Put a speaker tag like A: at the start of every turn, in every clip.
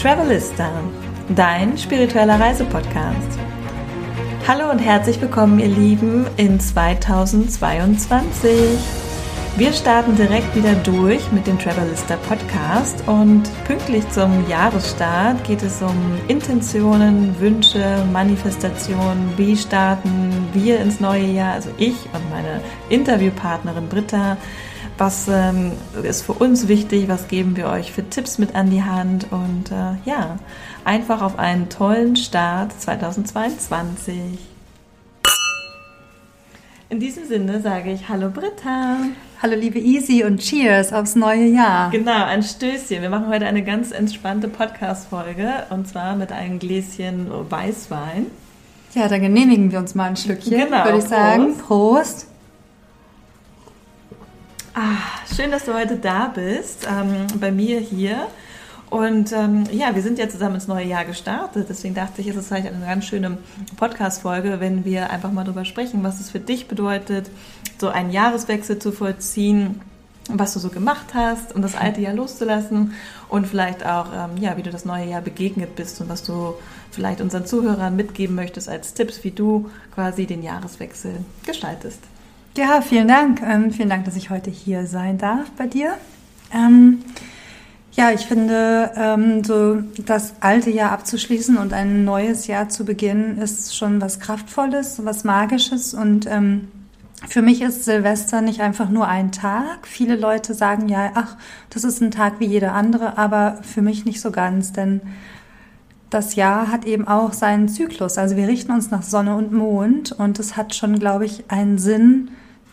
A: Travelista, dein spiritueller Reisepodcast. Hallo und herzlich willkommen, ihr Lieben, in 2022. Wir starten direkt wieder durch mit dem Travelista Podcast und pünktlich zum Jahresstart geht es um Intentionen, Wünsche, Manifestationen. Wie starten wir ins neue Jahr? Also ich und meine Interviewpartnerin Britta was ähm, ist für uns wichtig, was geben wir euch für Tipps mit an die Hand und äh, ja, einfach auf einen tollen Start 2022. In diesem Sinne sage ich Hallo Britta.
B: Hallo liebe Easy und Cheers aufs neue Jahr.
A: Genau, ein Stößchen. Wir machen heute eine ganz entspannte Podcast-Folge und zwar mit einem Gläschen Weißwein.
B: Ja, dann genehmigen wir uns mal ein Stückchen, genau, würde ich sagen. Prost.
A: Ah, schön, dass du heute da bist, ähm, bei mir hier. Und ähm, ja, wir sind ja zusammen ins neue Jahr gestartet. Deswegen dachte ich, es ist vielleicht eine ganz schöne Podcast-Folge, wenn wir einfach mal darüber sprechen, was es für dich bedeutet, so einen Jahreswechsel zu vollziehen, was du so gemacht hast, um das alte Jahr loszulassen und vielleicht auch, ähm, ja, wie du das neue Jahr begegnet bist und was du vielleicht unseren Zuhörern mitgeben möchtest als Tipps, wie du quasi den Jahreswechsel gestaltest.
B: Ja, vielen Dank. Ähm, vielen Dank, dass ich heute hier sein darf bei dir. Ähm, ja, ich finde, ähm, so das alte Jahr abzuschließen und ein neues Jahr zu beginnen, ist schon was Kraftvolles, was Magisches. Und ähm, für mich ist Silvester nicht einfach nur ein Tag. Viele Leute sagen ja, ach, das ist ein Tag wie jeder andere, aber für mich nicht so ganz, denn das Jahr hat eben auch seinen Zyklus. Also wir richten uns nach Sonne und Mond und es hat schon, glaube ich, einen Sinn,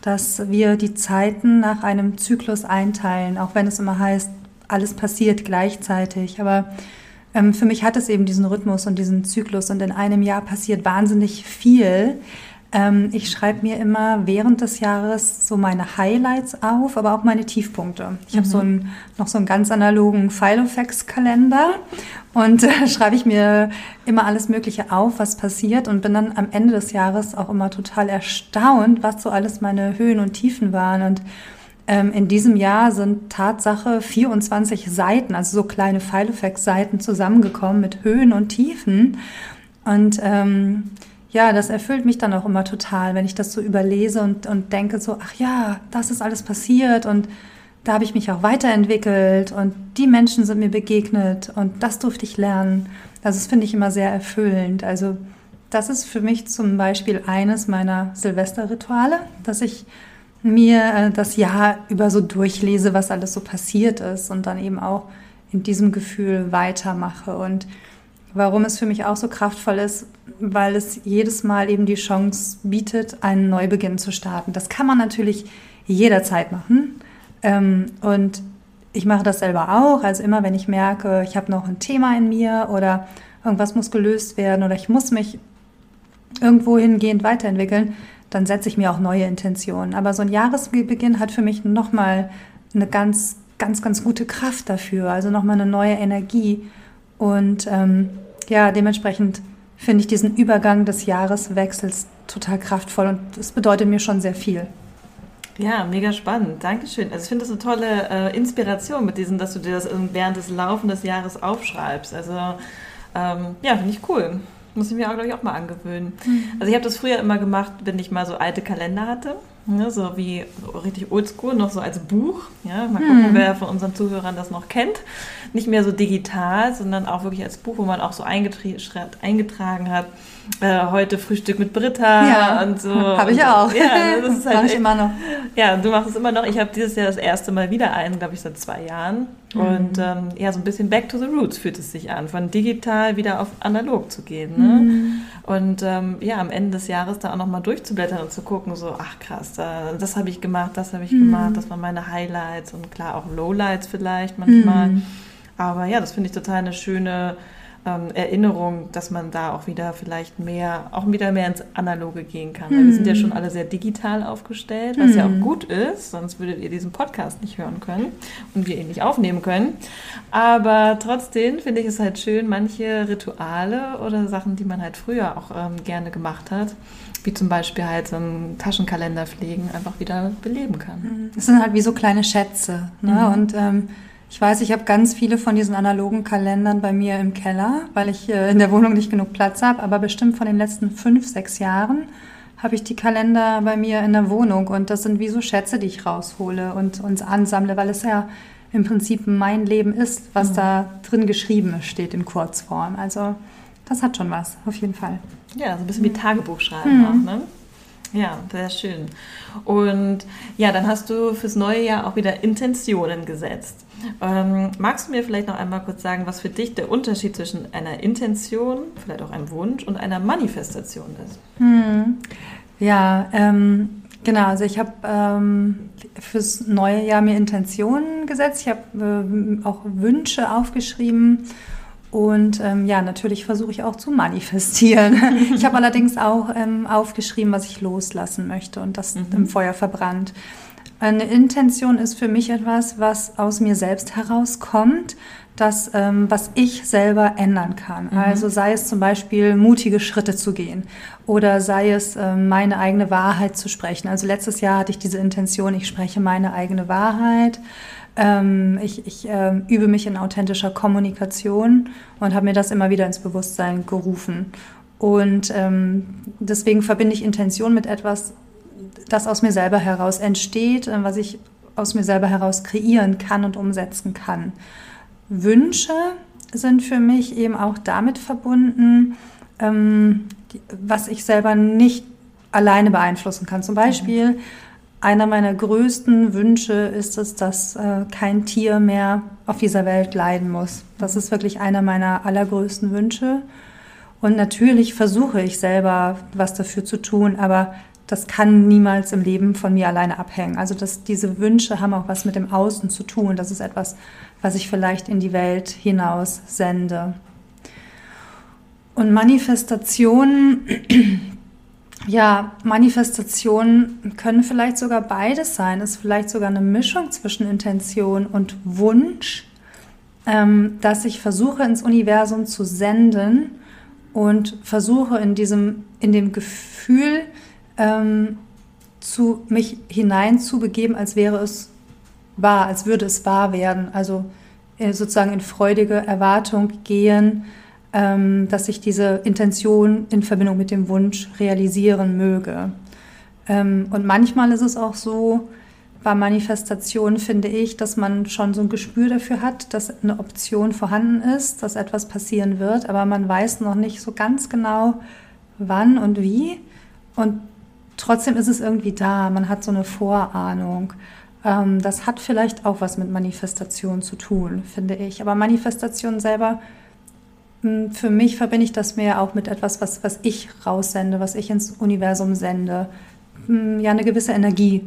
B: dass wir die Zeiten nach einem Zyklus einteilen, auch wenn es immer heißt, alles passiert gleichzeitig. Aber ähm, für mich hat es eben diesen Rhythmus und diesen Zyklus und in einem Jahr passiert wahnsinnig viel. Ähm, ich schreibe mir immer während des Jahres so meine Highlights auf, aber auch meine Tiefpunkte. Ich mhm. habe so einen, noch so einen ganz analogen Filofax-Kalender und äh, schreibe ich mir immer alles Mögliche auf, was passiert und bin dann am Ende des Jahres auch immer total erstaunt, was so alles meine Höhen und Tiefen waren und ähm, in diesem Jahr sind Tatsache 24 Seiten, also so kleine Filofax-Seiten zusammengekommen mit Höhen und Tiefen. Und ähm, ja, das erfüllt mich dann auch immer total, wenn ich das so überlese und, und denke so, ach ja, das ist alles passiert und da habe ich mich auch weiterentwickelt und die Menschen sind mir begegnet und das durfte ich lernen. Also das finde ich immer sehr erfüllend. Also das ist für mich zum Beispiel eines meiner Silvesterrituale, dass ich mir äh, das Jahr über so durchlese, was alles so passiert ist und dann eben auch in diesem Gefühl weitermache. Und warum es für mich auch so kraftvoll ist, weil es jedes Mal eben die Chance bietet, einen Neubeginn zu starten. Das kann man natürlich jederzeit machen. Ähm, und ich mache das selber auch. Also immer, wenn ich merke, ich habe noch ein Thema in mir oder irgendwas muss gelöst werden oder ich muss mich irgendwo hingehend weiterentwickeln, dann setze ich mir auch neue Intentionen. Aber so ein Jahresbeginn hat für mich nochmal eine ganz, ganz, ganz gute Kraft dafür. Also nochmal eine neue Energie. Und ähm, ja, dementsprechend finde ich diesen Übergang des Jahreswechsels total kraftvoll und es bedeutet mir schon sehr viel.
A: Ja, mega spannend. Dankeschön. Also ich finde das eine tolle äh, Inspiration mit diesem, dass du dir das während des Laufen des Jahres aufschreibst. Also ähm, ja, finde ich cool. Muss ich mir auch, glaube ich, auch mal angewöhnen. Mhm. Also ich habe das früher immer gemacht, wenn ich mal so alte Kalender hatte. Ne, so wie so richtig oldschool, noch so als Buch. Ja, mal gucken, hm. wer von unseren Zuhörern das noch kennt. Nicht mehr so digital, sondern auch wirklich als Buch, wo man auch so eingetragen hat. Äh, heute Frühstück mit Britta
B: ja,
A: und so.
B: Habe ich auch. Ja, das ist halt Mach ich immer noch.
A: Ja, du machst es immer noch. Ich habe dieses Jahr das erste Mal wieder einen, glaube ich, seit zwei Jahren. Mhm. Und ähm, ja, so ein bisschen back to the roots fühlt es sich an, von digital wieder auf analog zu gehen. Ne? Mhm. Und ähm, ja, am Ende des Jahres da auch nochmal durchzublättern und zu gucken, so, ach krass, das habe ich gemacht, das habe ich mhm. gemacht, das waren meine Highlights und klar auch Lowlights vielleicht manchmal. Mhm. Aber ja, das finde ich total eine schöne ähm, Erinnerung, dass man da auch wieder vielleicht mehr, auch wieder mehr ins Analoge gehen kann. Mhm. Wir sind ja schon alle sehr digital aufgestellt, was mhm. ja auch mhm. gut ist, sonst würdet ihr diesen Podcast nicht hören können und wir ihn nicht aufnehmen können. Aber trotzdem finde ich es halt schön, manche Rituale oder Sachen, die man halt früher auch ähm, gerne gemacht hat, wie zum Beispiel halt so einen Taschenkalender pflegen, einfach wieder beleben kann.
B: Das sind halt wie so kleine Schätze. Ne? Mhm. Und ähm, Ich weiß, ich habe ganz viele von diesen analogen Kalendern bei mir im Keller, weil ich äh, in der Wohnung nicht genug Platz habe. Aber bestimmt von den letzten fünf, sechs Jahren habe ich die Kalender bei mir in der Wohnung. Und das sind wie so Schätze, die ich raushole und uns ansammle, weil es ja im Prinzip mein Leben ist, was mhm. da drin geschrieben steht in Kurzform. Also das hat schon was, auf jeden Fall.
A: Ja, so ein bisschen wie Tagebuch schreiben mhm. auch, ne? Ja, sehr schön. Und ja, dann hast du fürs neue Jahr auch wieder Intentionen gesetzt. Ähm, magst du mir vielleicht noch einmal kurz sagen, was für dich der Unterschied zwischen einer Intention, vielleicht auch einem Wunsch und einer Manifestation ist?
B: Hm. Ja, ähm, genau. Also ich habe ähm, fürs neue Jahr mir Intentionen gesetzt. Ich habe äh, auch Wünsche aufgeschrieben und ähm, ja, natürlich versuche ich auch zu manifestieren. ich habe allerdings auch ähm, aufgeschrieben, was ich loslassen möchte und das mhm. im Feuer verbrannt. Eine Intention ist für mich etwas, was aus mir selbst herauskommt, das, ähm, was ich selber ändern kann. Mhm. Also sei es zum Beispiel mutige Schritte zu gehen oder sei es ähm, meine eigene Wahrheit zu sprechen. Also letztes Jahr hatte ich diese Intention, ich spreche meine eigene Wahrheit. Ähm, ich, ich ähm, übe mich in authentischer Kommunikation und habe mir das immer wieder ins Bewusstsein gerufen. Und ähm, deswegen verbinde ich Intention mit etwas, das aus mir selber heraus entsteht, äh, was ich aus mir selber heraus kreieren kann und umsetzen kann. Wünsche sind für mich eben auch damit verbunden, ähm, was ich selber nicht alleine beeinflussen kann. Zum Beispiel mhm einer meiner größten Wünsche ist es, dass äh, kein Tier mehr auf dieser Welt leiden muss. Das ist wirklich einer meiner allergrößten Wünsche. Und natürlich versuche ich selber was dafür zu tun, aber das kann niemals im Leben von mir alleine abhängen. Also dass diese Wünsche haben auch was mit dem Außen zu tun. Das ist etwas, was ich vielleicht in die Welt hinaus sende. Und Manifestationen ja, Manifestationen können vielleicht sogar beides sein. Es ist vielleicht sogar eine Mischung zwischen Intention und Wunsch, ähm, dass ich versuche ins Universum zu senden und versuche in diesem, in dem Gefühl ähm, zu mich hineinzubegeben, als wäre es wahr, als würde es wahr werden. Also äh, sozusagen in freudige Erwartung gehen ähm, dass ich diese Intention in Verbindung mit dem Wunsch realisieren möge. Ähm, und manchmal ist es auch so, bei Manifestationen finde ich, dass man schon so ein Gespür dafür hat, dass eine Option vorhanden ist, dass etwas passieren wird, aber man weiß noch nicht so ganz genau, wann und wie. Und trotzdem ist es irgendwie da, man hat so eine Vorahnung. Ähm, das hat vielleicht auch was mit Manifestation zu tun, finde ich. Aber Manifestation selber hm, für mich verbinde ich das mehr auch mit etwas, was, was ich raussende, was ich ins Universum sende. Hm, ja, eine gewisse Energie,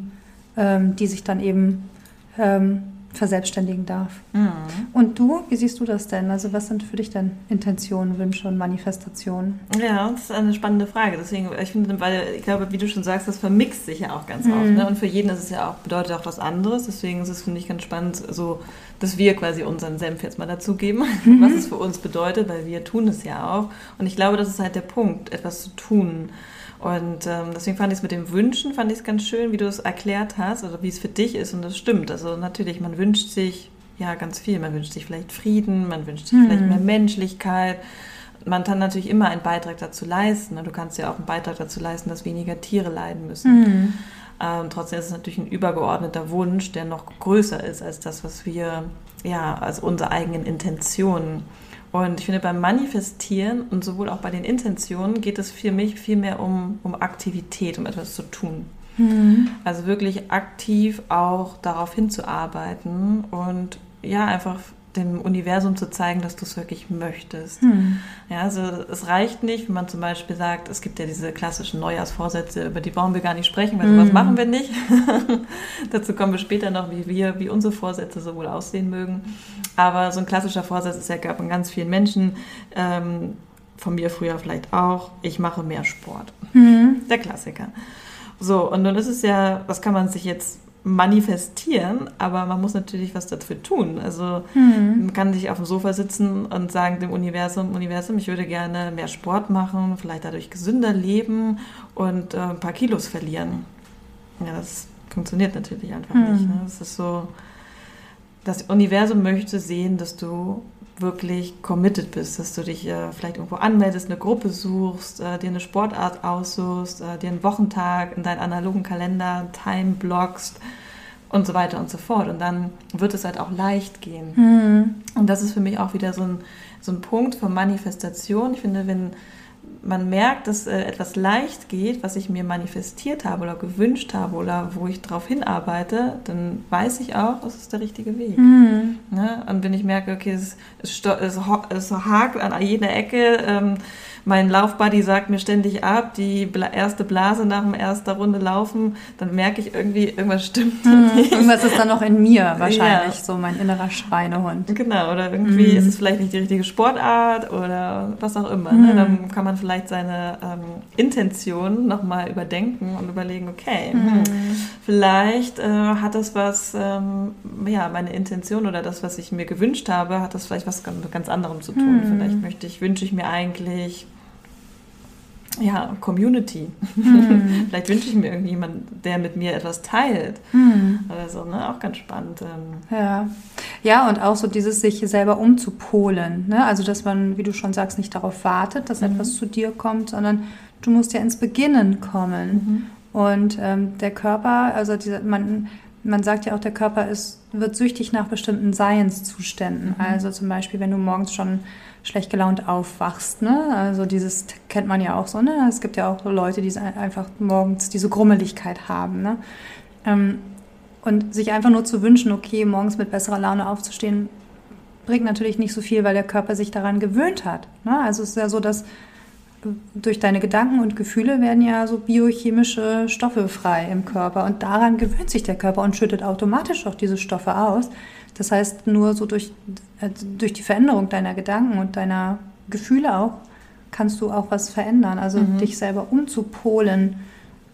B: ähm, die sich dann eben ähm, verselbstständigen darf. Mhm. Und du, wie siehst du das denn? Also was sind für dich denn Intentionen, Wünsche und Manifestationen?
A: Ja, das ist eine spannende Frage. Deswegen, ich finde, weil ich glaube, wie du schon sagst, das vermixt sich ja auch ganz mhm. oft. Ne? Und für jeden ist es ja auch, bedeutet auch was anderes. Deswegen ist es, finde ich, ganz spannend, so, dass wir quasi unseren Senf jetzt mal dazugeben, mhm. was es für uns bedeutet, weil wir tun es ja auch. Und ich glaube, das ist halt der Punkt, etwas zu tun. Und ähm, deswegen fand ich es mit dem Wünschen, fand ich es ganz schön, wie du es erklärt hast, oder wie es für dich ist. Und das stimmt. Also natürlich, man wünscht sich ja ganz viel. Man wünscht sich vielleicht Frieden, man wünscht sich hm. vielleicht mehr Menschlichkeit. Man kann natürlich immer einen Beitrag dazu leisten. Ne? Du kannst ja auch einen Beitrag dazu leisten, dass weniger Tiere leiden müssen. Hm. Ähm, trotzdem ist es natürlich ein übergeordneter Wunsch, der noch größer ist als das, was wir, ja, als unsere eigenen Intentionen und ich finde, beim Manifestieren und sowohl auch bei den Intentionen geht es für mich viel mehr um, um Aktivität, um etwas zu tun. Mhm. Also wirklich aktiv auch darauf hinzuarbeiten und ja, einfach dem Universum zu zeigen, dass du es wirklich möchtest. Hm. Ja, also es reicht nicht, wenn man zum Beispiel sagt, es gibt ja diese klassischen Neujahrsvorsätze, über die brauchen wir gar nicht sprechen, weil hm. sowas machen wir nicht. Dazu kommen wir später noch, wie wir, wie unsere Vorsätze so wohl aussehen mögen. Aber so ein klassischer Vorsatz ist ja gab in ganz vielen Menschen, ähm, von mir früher vielleicht auch, ich mache mehr Sport. Hm. Der Klassiker. So, und dann ist es ja, was kann man sich jetzt manifestieren, aber man muss natürlich was dafür tun. Also mhm. man kann sich auf dem Sofa sitzen und sagen dem Universum, Universum, ich würde gerne mehr Sport machen, vielleicht dadurch gesünder leben und äh, ein paar Kilos verlieren. Ja, das funktioniert natürlich einfach mhm. nicht. Ne? Das ist so, das Universum möchte sehen, dass du wirklich committed bist, dass du dich äh, vielleicht irgendwo anmeldest, eine Gruppe suchst, äh, dir eine Sportart aussuchst, äh, dir einen Wochentag in deinen analogen Kalender time blockst und so weiter und so fort. Und dann wird es halt auch leicht gehen. Mhm. Und das ist für mich auch wieder so ein, so ein Punkt von Manifestation. Ich finde, wenn man merkt, dass äh, etwas leicht geht, was ich mir manifestiert habe oder gewünscht habe oder wo ich darauf hinarbeite, dann weiß ich auch, das ist der richtige Weg. Mhm. Ne? Und wenn ich merke, okay, es, es, es, es hakt an jeder Ecke, ähm, mein Laufbuddy sagt mir ständig ab, die erste Blase nach der ersten Runde laufen, dann merke ich irgendwie, irgendwas stimmt
B: mhm, nicht. Irgendwas ist dann noch in mir wahrscheinlich, ja. so mein innerer Schweinehund.
A: Genau, oder irgendwie mhm. ist es vielleicht nicht die richtige Sportart oder was auch immer. Ne? Dann kann man vielleicht seine ähm, Intention nochmal überdenken und überlegen, okay, mhm. hm, vielleicht äh, hat das was, ähm, ja, meine Intention oder das, was ich mir gewünscht habe, hat das vielleicht was ganz, ganz anderem zu tun. Vielleicht möchte ich, wünsche ich mir eigentlich ja, Community. Hm. Vielleicht wünsche ich mir irgendjemand, der mit mir etwas teilt. Hm. Oder so, ne? Auch ganz spannend.
B: Ähm. Ja. ja, und auch so dieses sich selber umzupolen. Ne? Also, dass man, wie du schon sagst, nicht darauf wartet, dass mhm. etwas zu dir kommt, sondern du musst ja ins Beginnen kommen. Mhm. Und ähm, der Körper, also diese, man, man sagt ja auch, der Körper ist, wird süchtig nach bestimmten Seinszuständen. Mhm. Also zum Beispiel, wenn du morgens schon schlecht gelaunt aufwachst. Ne? Also dieses kennt man ja auch so. Ne? Es gibt ja auch Leute, die einfach morgens diese Grummeligkeit haben. Ne? Ähm, und sich einfach nur zu wünschen, okay, morgens mit besserer Laune aufzustehen, bringt natürlich nicht so viel, weil der Körper sich daran gewöhnt hat. Ne? Also es ist ja so, dass durch deine Gedanken und Gefühle werden ja so biochemische Stoffe frei im Körper und daran gewöhnt sich der Körper und schüttet automatisch auch diese Stoffe aus. Das heißt, nur so durch, äh, durch die Veränderung deiner Gedanken und deiner Gefühle auch, kannst du auch was verändern. Also mhm. dich selber umzupolen,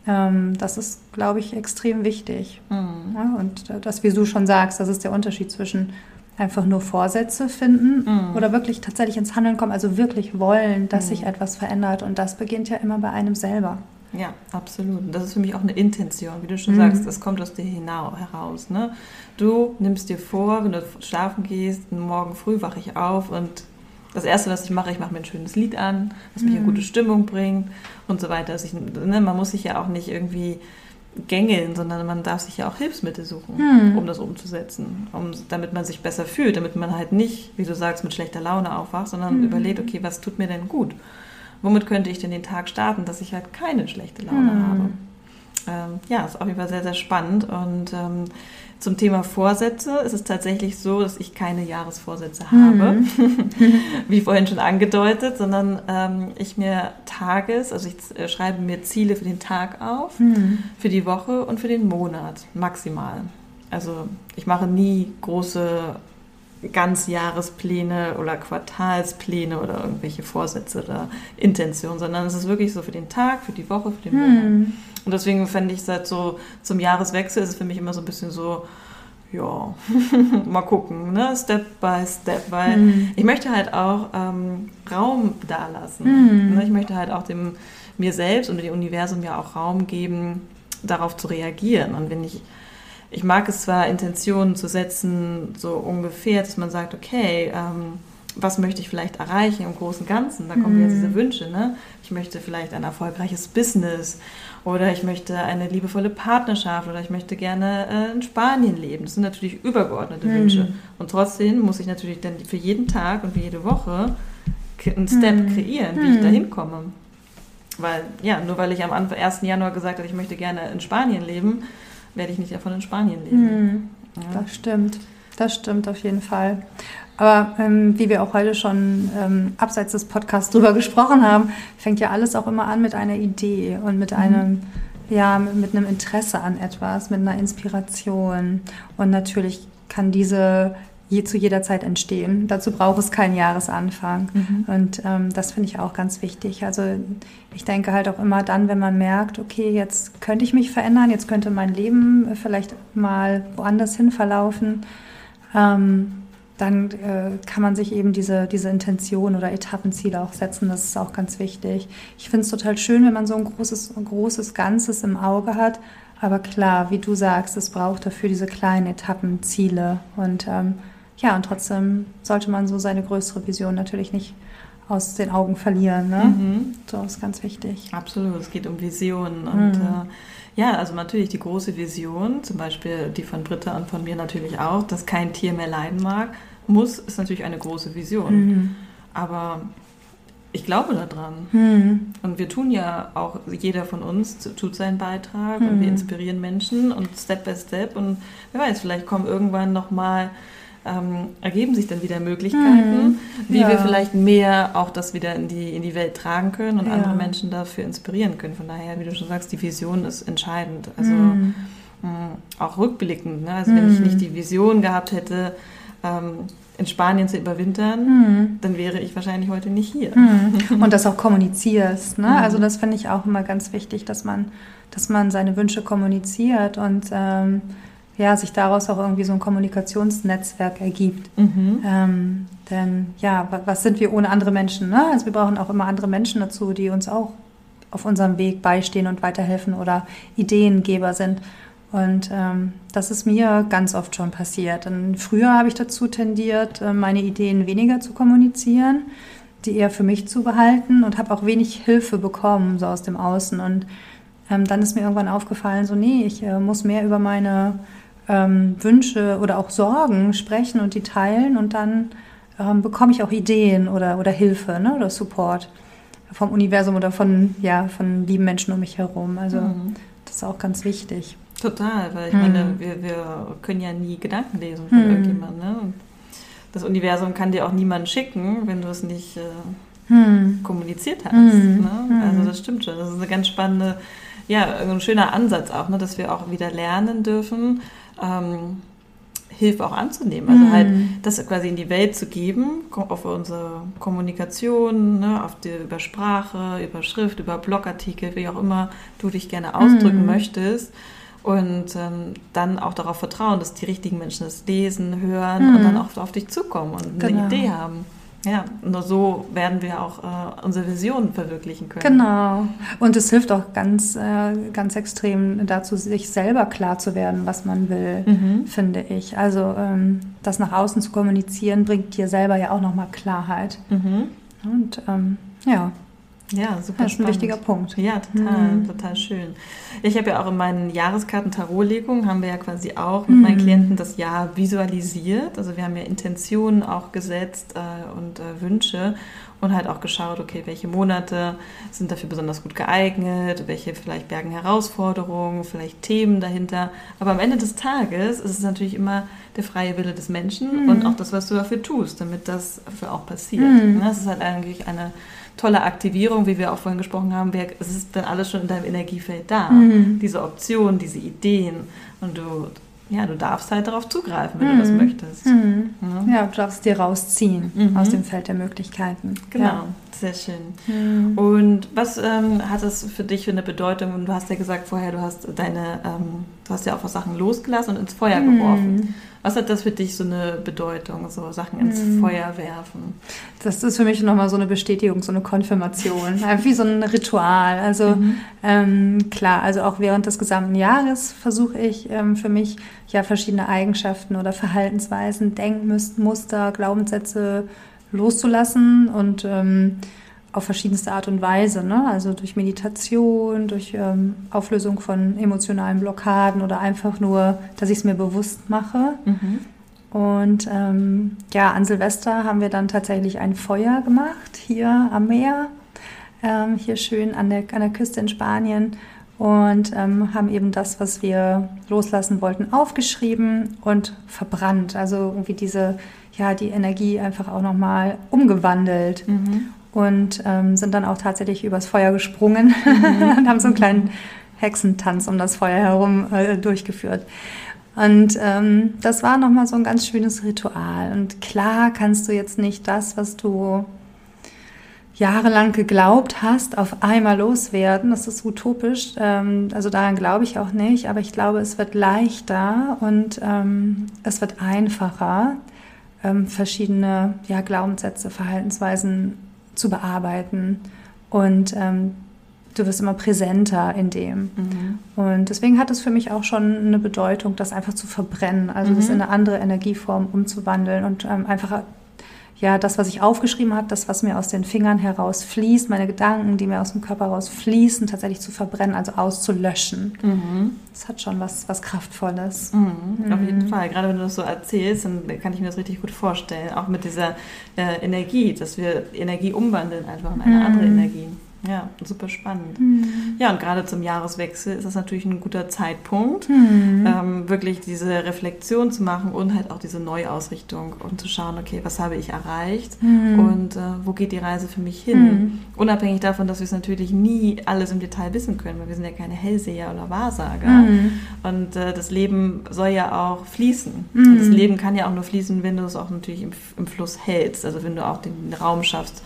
B: ähm, das ist, glaube ich, extrem wichtig. Mhm. Ja, und das, wie du schon sagst, das ist der Unterschied zwischen einfach nur Vorsätze finden mhm. oder wirklich tatsächlich ins Handeln kommen, also wirklich wollen, dass sich etwas verändert. Und das beginnt ja immer bei einem selber.
A: Ja, absolut. Und das ist für mich auch eine Intention, wie du schon mhm. sagst, das kommt aus dir heraus. Ne? Du nimmst dir vor, wenn du schlafen gehst, morgen früh wache ich auf und das Erste, was ich mache, ich mache mir ein schönes Lied an, was mich in gute mhm. Stimmung bringt und so weiter. Also ich, ne, man muss sich ja auch nicht irgendwie gängeln, sondern man darf sich ja auch Hilfsmittel suchen, mhm. um das umzusetzen, um, damit man sich besser fühlt, damit man halt nicht, wie du sagst, mit schlechter Laune aufwacht, sondern mhm. überlegt, okay, was tut mir denn gut? womit könnte ich denn den Tag starten, dass ich halt keine schlechte Laune hm. habe. Ähm, ja, ist auf jeden Fall sehr, sehr spannend. Und ähm, zum Thema Vorsätze ist es tatsächlich so, dass ich keine Jahresvorsätze habe, hm. wie vorhin schon angedeutet, sondern ähm, ich mir Tages, also ich äh, schreibe mir Ziele für den Tag auf, hm. für die Woche und für den Monat maximal. Also ich mache nie große Ganzjahrespläne oder Quartalspläne oder irgendwelche Vorsätze oder Intentionen, sondern es ist wirklich so für den Tag, für die Woche, für den Monat. Hm. Und deswegen fände ich seit so zum Jahreswechsel ist es für mich immer so ein bisschen so, ja, mal gucken, ne? Step by Step, weil hm. ich möchte halt auch ähm, Raum dalassen. Hm. Ne? Ich möchte halt auch dem mir selbst und dem Universum ja auch Raum geben, darauf zu reagieren. Und wenn ich ich mag es zwar, Intentionen zu setzen, so ungefähr, dass man sagt, okay, ähm, was möchte ich vielleicht erreichen im Großen und Ganzen? Da kommen mhm. jetzt diese Wünsche. Ne? Ich möchte vielleicht ein erfolgreiches Business oder ich möchte eine liebevolle Partnerschaft oder ich möchte gerne äh, in Spanien leben. Das sind natürlich übergeordnete mhm. Wünsche. Und trotzdem muss ich natürlich dann für jeden Tag und für jede Woche einen Step mhm. kreieren, wie ich mhm. da hinkomme. Weil, ja, nur weil ich am 1. Januar gesagt habe, ich möchte gerne in Spanien leben, werde ich nicht davon in Spanien leben.
B: Mhm. Ja. Das stimmt. Das stimmt auf jeden Fall. Aber ähm, wie wir auch heute schon ähm, abseits des Podcasts drüber gesprochen haben, fängt ja alles auch immer an mit einer Idee und mit mhm. einem, ja, mit einem Interesse an etwas, mit einer Inspiration. Und natürlich kann diese je, zu jeder Zeit entstehen. Dazu braucht es keinen Jahresanfang. Mhm. Und ähm, das finde ich auch ganz wichtig. Also ich denke halt auch immer dann, wenn man merkt, okay, jetzt könnte ich mich verändern, jetzt könnte mein Leben vielleicht mal woanders hin verlaufen, ähm, dann äh, kann man sich eben diese, diese Intention oder Etappenziele auch setzen. Das ist auch ganz wichtig. Ich finde es total schön, wenn man so ein großes, ein großes Ganzes im Auge hat, Aber klar, wie du sagst, es braucht dafür diese kleinen Etappen, Ziele. Und ähm, ja, und trotzdem sollte man so seine größere Vision natürlich nicht aus den Augen verlieren. Ne? Mhm. So ist ganz wichtig.
A: Absolut, es geht um Visionen. Und mhm. äh, ja, also natürlich die große Vision, zum Beispiel die von Britta und von mir natürlich auch, dass kein Tier mehr leiden mag, muss, ist natürlich eine große Vision. Mhm. Aber ich glaube daran. Mhm. Und wir tun ja auch, jeder von uns tut seinen Beitrag mhm. und wir inspirieren Menschen und Step by Step. Und wer weiß, vielleicht kommen irgendwann nochmal, ähm, ergeben sich dann wieder Möglichkeiten, mhm. wie ja. wir vielleicht mehr auch das wieder in die, in die Welt tragen können und ja. andere Menschen dafür inspirieren können. Von daher, wie du schon sagst, die Vision ist entscheidend. Also mhm. mh, auch rückblickend. Ne? Also wenn ich mhm. nicht die Vision gehabt hätte, ähm, in Spanien zu überwintern, mhm. dann wäre ich wahrscheinlich heute nicht hier.
B: Mhm. Und das auch kommunizierst. Ne? Mhm. Also das finde ich auch immer ganz wichtig, dass man, dass man seine Wünsche kommuniziert und ähm, ja, sich daraus auch irgendwie so ein Kommunikationsnetzwerk ergibt. Mhm. Ähm, denn ja, was sind wir ohne andere Menschen? Ne? Also wir brauchen auch immer andere Menschen dazu, die uns auch auf unserem Weg beistehen und weiterhelfen oder Ideengeber sind. Und ähm, das ist mir ganz oft schon passiert. Und früher habe ich dazu tendiert, äh, meine Ideen weniger zu kommunizieren, die eher für mich zu behalten und habe auch wenig Hilfe bekommen, so aus dem Außen. Und ähm, dann ist mir irgendwann aufgefallen, so nee, ich äh, muss mehr über meine ähm, Wünsche oder auch Sorgen sprechen und die teilen und dann ähm, bekomme ich auch Ideen oder, oder Hilfe ne, oder Support vom Universum oder von, ja, von lieben Menschen um mich herum. Also mhm. das ist auch ganz wichtig.
A: Total, weil ich hm. meine, wir, wir können ja nie Gedanken lesen von hm. irgendjemandem. Ne? das Universum kann dir auch niemanden schicken, wenn du es nicht äh, hm. kommuniziert hast. Hm. Ne? Also das stimmt schon. Das ist eine ganz spannende, ja, ein schöner Ansatz auch, ne? dass wir auch wieder lernen dürfen, ähm, Hilfe auch anzunehmen. Also halt hm. das quasi in die Welt zu geben, auf unsere Kommunikation, ne, auf die, über Sprache, über Schrift, über Blogartikel, wie auch immer du dich gerne ausdrücken möchtest und ähm, dann auch darauf vertrauen, dass die richtigen Menschen das lesen, hören mhm. und dann auch auf dich zukommen und genau. eine Idee haben. Ja, nur so werden wir auch äh, unsere Visionen verwirklichen können.
B: Genau. Und es hilft auch ganz, äh, ganz extrem dazu, sich selber klar zu werden, was man will, mhm. finde ich. Also ähm, das nach außen zu kommunizieren, bringt dir selber ja auch nochmal Klarheit. Mhm. Und ähm, ja.
A: Ja, super. Das
B: ist ein wichtiger Punkt.
A: Ja, total, mhm. total schön. Ich habe ja auch in meinen Jahreskarten Tarotlegungen haben wir ja quasi auch mit mhm. meinen Klienten das Jahr visualisiert. Also wir haben ja Intentionen auch gesetzt äh, und äh, Wünsche und halt auch geschaut, okay, welche Monate sind dafür besonders gut geeignet, welche vielleicht bergen Herausforderungen, vielleicht Themen dahinter. Aber am Ende des Tages ist es natürlich immer der freie Wille des Menschen mhm. und auch das, was du dafür tust, damit das dafür auch passiert. Mhm. Das ist halt eigentlich eine tolle Aktivierung, wie wir auch vorhin gesprochen haben, es ist dann alles schon in deinem Energiefeld da. Mhm. Diese Optionen, diese Ideen. Und du, ja, du darfst halt darauf zugreifen, wenn mhm. du das mhm. möchtest.
B: Mhm. Ja. ja. du darfst dir rausziehen mhm. aus dem Feld der Möglichkeiten.
A: Genau, ja. sehr schön. Mhm. Und was ähm, hat das für dich für eine Bedeutung? Und du hast ja gesagt vorher, du hast deine, ähm, du hast ja auch was Sachen losgelassen und ins Feuer geworfen. Was hat das für dich so eine Bedeutung, so Sachen ins mhm. Feuer werfen?
B: Das ist für mich nochmal so eine Bestätigung, so eine Konfirmation, wie so ein Ritual. Also mhm. ähm, klar, also auch während des gesamten Jahres versuche ich ähm, für mich ja verschiedene Eigenschaften oder Verhaltensweisen, Denkmuster, Glaubenssätze loszulassen und ähm, auf verschiedenste Art und Weise. Ne? Also durch Meditation, durch ähm, Auflösung von emotionalen Blockaden oder einfach nur, dass ich es mir bewusst mache. Mhm. Und ähm, ja, an Silvester haben wir dann tatsächlich ein Feuer gemacht hier am Meer, ähm, hier schön an der, an der Küste in Spanien und ähm, haben eben das, was wir loslassen wollten, aufgeschrieben und verbrannt. Also irgendwie diese, ja, die Energie einfach auch nochmal umgewandelt. Mhm und ähm, sind dann auch tatsächlich übers Feuer gesprungen mhm. und haben so einen kleinen Hexentanz um das Feuer herum äh, durchgeführt. Und ähm, das war nochmal so ein ganz schönes Ritual. Und klar kannst du jetzt nicht das, was du jahrelang geglaubt hast, auf einmal loswerden. Das ist utopisch. Ähm, also daran glaube ich auch nicht. Aber ich glaube, es wird leichter und ähm, es wird einfacher, ähm, verschiedene ja, Glaubenssätze, Verhaltensweisen zu bearbeiten und ähm, du wirst immer präsenter in dem. Mhm. Und deswegen hat es für mich auch schon eine Bedeutung, das einfach zu verbrennen, also mhm. das in eine andere Energieform umzuwandeln und ähm, einfach ja, das, was ich aufgeschrieben habe, das, was mir aus den Fingern heraus fließt, meine Gedanken, die mir aus dem Körper raus fließen, tatsächlich zu verbrennen, also auszulöschen. Mhm. Das hat schon was, was Kraftvolles.
A: Mhm. Auf jeden mhm. Fall. Gerade wenn du das so erzählst, dann kann ich mir das richtig gut vorstellen. Auch mit dieser äh, Energie, dass wir Energie umwandeln einfach in eine andere mhm. Energie. Ja, super spannend. Mhm. Ja, und gerade zum Jahreswechsel ist das natürlich ein guter Zeitpunkt, mhm. ähm, wirklich diese Reflexion zu machen und halt auch diese Neuausrichtung und zu schauen, okay, was habe ich erreicht mhm. und äh, wo geht die Reise für mich hin? Mhm. Unabhängig davon, dass wir es natürlich nie alles im Detail wissen können, weil wir sind ja keine Hellseher oder Wahrsager. Mhm. Und äh, das Leben soll ja auch fließen. Und das. Leben kann ja auch nur fließen, wenn du es auch natürlich im, im Fluss hältst, also wenn du auch den Raum schaffst,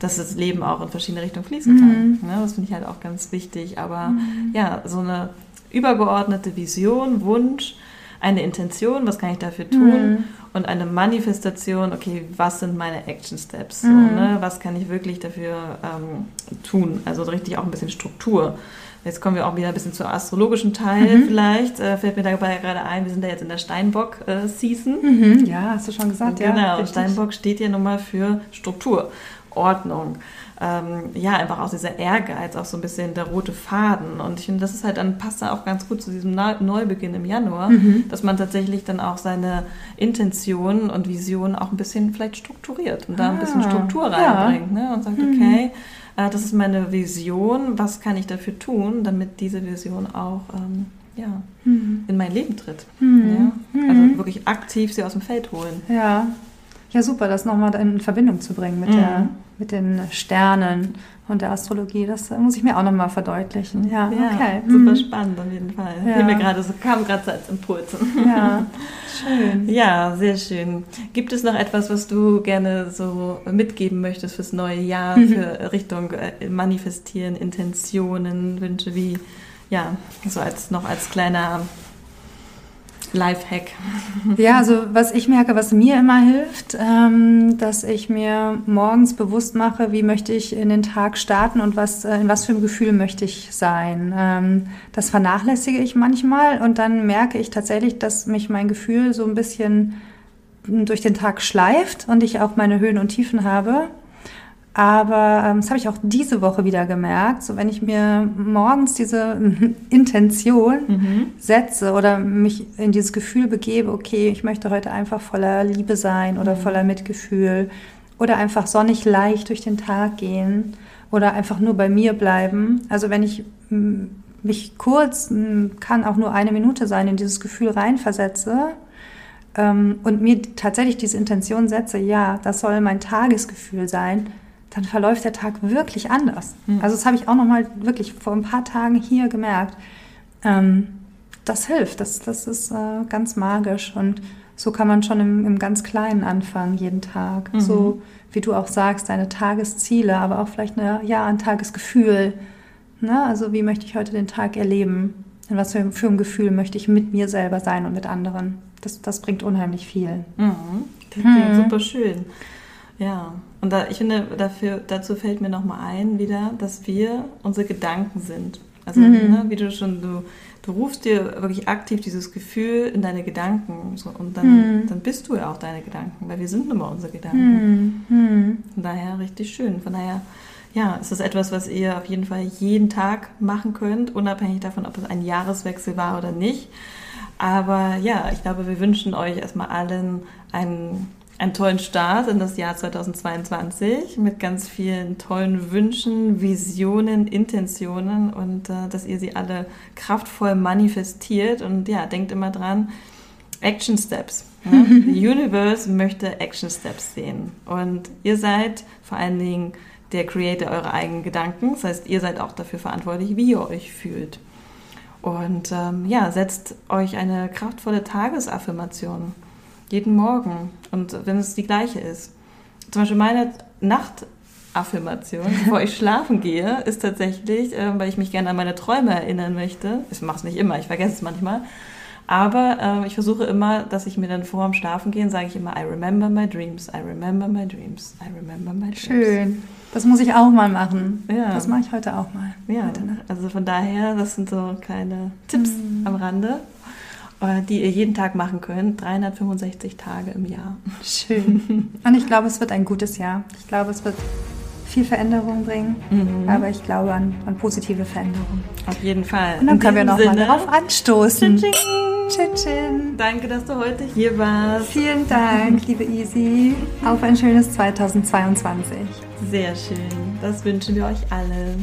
A: dass das Leben auch in verschiedene Richtungen fließen kann. Mhm. Ja, das finde ich halt auch ganz wichtig. Aber mhm. ja, so eine übergeordnete Vision, Wunsch, eine Intention, was kann ich dafür tun mhm. und eine Manifestation, okay, was sind meine Action Steps? So, mhm. ne? Was kann ich wirklich dafür ähm, tun? Also richtig auch ein bisschen Struktur. Jetzt kommen wir auch wieder ein bisschen zum astrologischen Teil mhm. vielleicht. Äh, fällt mir dabei gerade ein, wir sind da jetzt in der Steinbock-Season.
B: Äh, mhm. Ja, hast du schon gesagt,
A: genau, ja. Genau, Steinbock steht ja nun mal für Struktur. Ordnung. Ähm, ja, einfach auch dieser Ehrgeiz, auch so ein bisschen der rote Faden. Und ich finde, das ist halt dann passt da auch ganz gut zu diesem Neubeginn im Januar, mhm. dass man tatsächlich dann auch seine Intentionen und Visionen auch ein bisschen vielleicht strukturiert und ah, da ein bisschen ah, Struktur reinbringt ja. ne? und sagt, mhm. okay, äh, das ist meine Vision, was kann ich dafür tun, damit diese Vision auch ähm, ja, mhm. in mein Leben tritt. Mhm. Ja? Also mhm. wirklich aktiv sie aus dem Feld holen.
B: Ja, ja, super, das nochmal in Verbindung zu bringen mit, mhm. der, mit den Sternen und der Astrologie. Das muss ich mir auch nochmal verdeutlichen. Ja,
A: ja okay. Super mhm. spannend auf jeden Fall. Ja. Mir gerade so kam gerade so als Impuls. Ja, schön. Ja, sehr schön. Gibt es noch etwas, was du gerne so mitgeben möchtest fürs neue Jahr, mhm. für Richtung äh, Manifestieren, Intentionen, Wünsche, wie ja, so als noch als kleiner Lifehack.
B: Ja, also was ich merke, was mir immer hilft, ähm, dass ich mir morgens bewusst mache, wie möchte ich in den Tag starten und was, äh, in was für einem Gefühl möchte ich sein. Ähm, das vernachlässige ich manchmal und dann merke ich tatsächlich, dass mich mein Gefühl so ein bisschen durch den Tag schleift und ich auch meine Höhen und Tiefen habe. Aber ähm, das habe ich auch diese Woche wieder gemerkt. So, wenn ich mir morgens diese Intention mhm. setze oder mich in dieses Gefühl begebe, okay, ich möchte heute einfach voller Liebe sein oder mhm. voller Mitgefühl oder einfach sonnig leicht durch den Tag gehen oder einfach nur bei mir bleiben. Also wenn ich mich kurz, kann auch nur eine Minute sein, in dieses Gefühl reinversetze ähm, und mir tatsächlich diese Intention setze, ja, das soll mein Tagesgefühl sein, dann verläuft der Tag wirklich anders. Mhm. Also das habe ich auch noch mal wirklich vor ein paar Tagen hier gemerkt. Ähm, das hilft, das, das ist äh, ganz magisch und so kann man schon im, im ganz Kleinen anfangen, jeden Tag. Mhm. So wie du auch sagst, deine Tagesziele, aber auch vielleicht eine, ja, ein Tagesgefühl. Ne? Also wie möchte ich heute den Tag erleben? In was für, für ein Gefühl möchte ich mit mir selber sein und mit anderen? Das, das bringt unheimlich viel.
A: Mhm. Das klingt mhm. super schön. Ja, und da, ich finde, dafür, dazu fällt mir nochmal ein wieder, dass wir unsere Gedanken sind. Also, mhm. ne, wie du schon, du, du rufst dir wirklich aktiv dieses Gefühl in deine Gedanken so, und dann, mhm. dann bist du ja auch deine Gedanken, weil wir sind nun mal unsere Gedanken. Mhm. mhm. Von daher richtig schön. Von daher, ja, es ist etwas, was ihr auf jeden Fall jeden Tag machen könnt, unabhängig davon, ob es ein Jahreswechsel war oder nicht. Aber ja, ich glaube, wir wünschen euch erstmal allen einen einen tollen Start in das Jahr 2022 mit ganz vielen tollen Wünschen, Visionen, Intentionen und äh, dass ihr sie alle kraftvoll manifestiert. Und ja, denkt immer dran, Action Steps. Ja? The Universe möchte Action Steps sehen. Und ihr seid vor allen Dingen der Creator eurer eigenen Gedanken. Das heißt, ihr seid auch dafür verantwortlich, wie ihr euch fühlt. Und ähm, ja, setzt euch eine kraftvolle Tagesaffirmation jeden Morgen. Und wenn es die gleiche ist. Zum Beispiel meine Nachtaffirmation, bevor ich schlafen gehe, ist tatsächlich, äh, weil ich mich gerne an meine Träume erinnern möchte. Ich mache es nicht immer, ich vergesse es manchmal. Aber äh, ich versuche immer, dass ich mir dann vor dem Schlafen gehen, sage ich immer, I remember my dreams, I remember my dreams, I remember my dreams.
B: Schön. Das muss ich auch mal machen.
A: Ja.
B: Das mache ich heute auch mal.
A: Ja,
B: Heute Nacht.
A: also von daher, das sind so kleine Tipps am Rande, die ihr jeden Tag machen könnt. 365 Tage im Jahr.
B: Schön. Und ich glaube, es wird ein gutes Jahr. Ich glaube, es wird viel Veränderung bringen.
A: Mhm.
B: Aber ich glaube an, an positive Veränderung.
A: Auf jeden Fall.
B: Und dann können wir
A: diesem
B: noch mal
A: Sinne,
B: darauf anstoßen. Tschin, tschin.
A: Danke, dass du heute hier warst.
B: Vielen Dank, liebe Easy. Auf ein schönes 2022.
A: Sehr schön. Das wünschen wir euch alle.